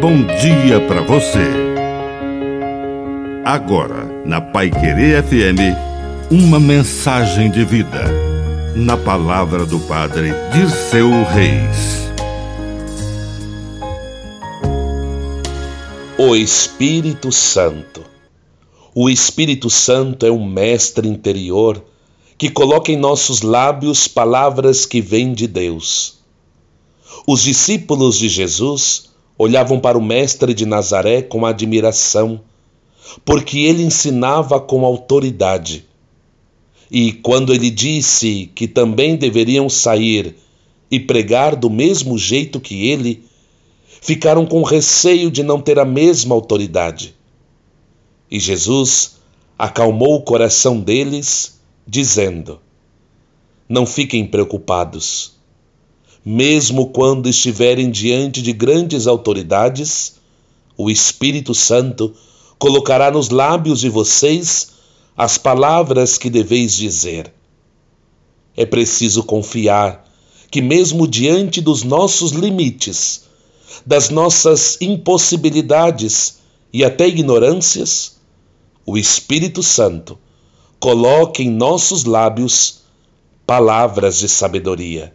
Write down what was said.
bom dia para você. Agora, na Pai Querer FM, uma mensagem de vida. Na palavra do Padre Dirceu Reis. O Espírito Santo. O Espírito Santo é um mestre interior que coloca em nossos lábios palavras que vêm de Deus. Os discípulos de Jesus olhavam para o Mestre de Nazaré com admiração, porque ele ensinava com autoridade. E quando ele disse que também deveriam sair e pregar do mesmo jeito que ele, ficaram com receio de não ter a mesma autoridade. E Jesus acalmou o coração deles, dizendo: Não fiquem preocupados mesmo quando estiverem diante de grandes autoridades, o Espírito Santo colocará nos lábios de vocês as palavras que deveis dizer. É preciso confiar que, mesmo diante dos nossos limites, das nossas impossibilidades e até ignorâncias, o Espírito Santo coloque em nossos lábios palavras de sabedoria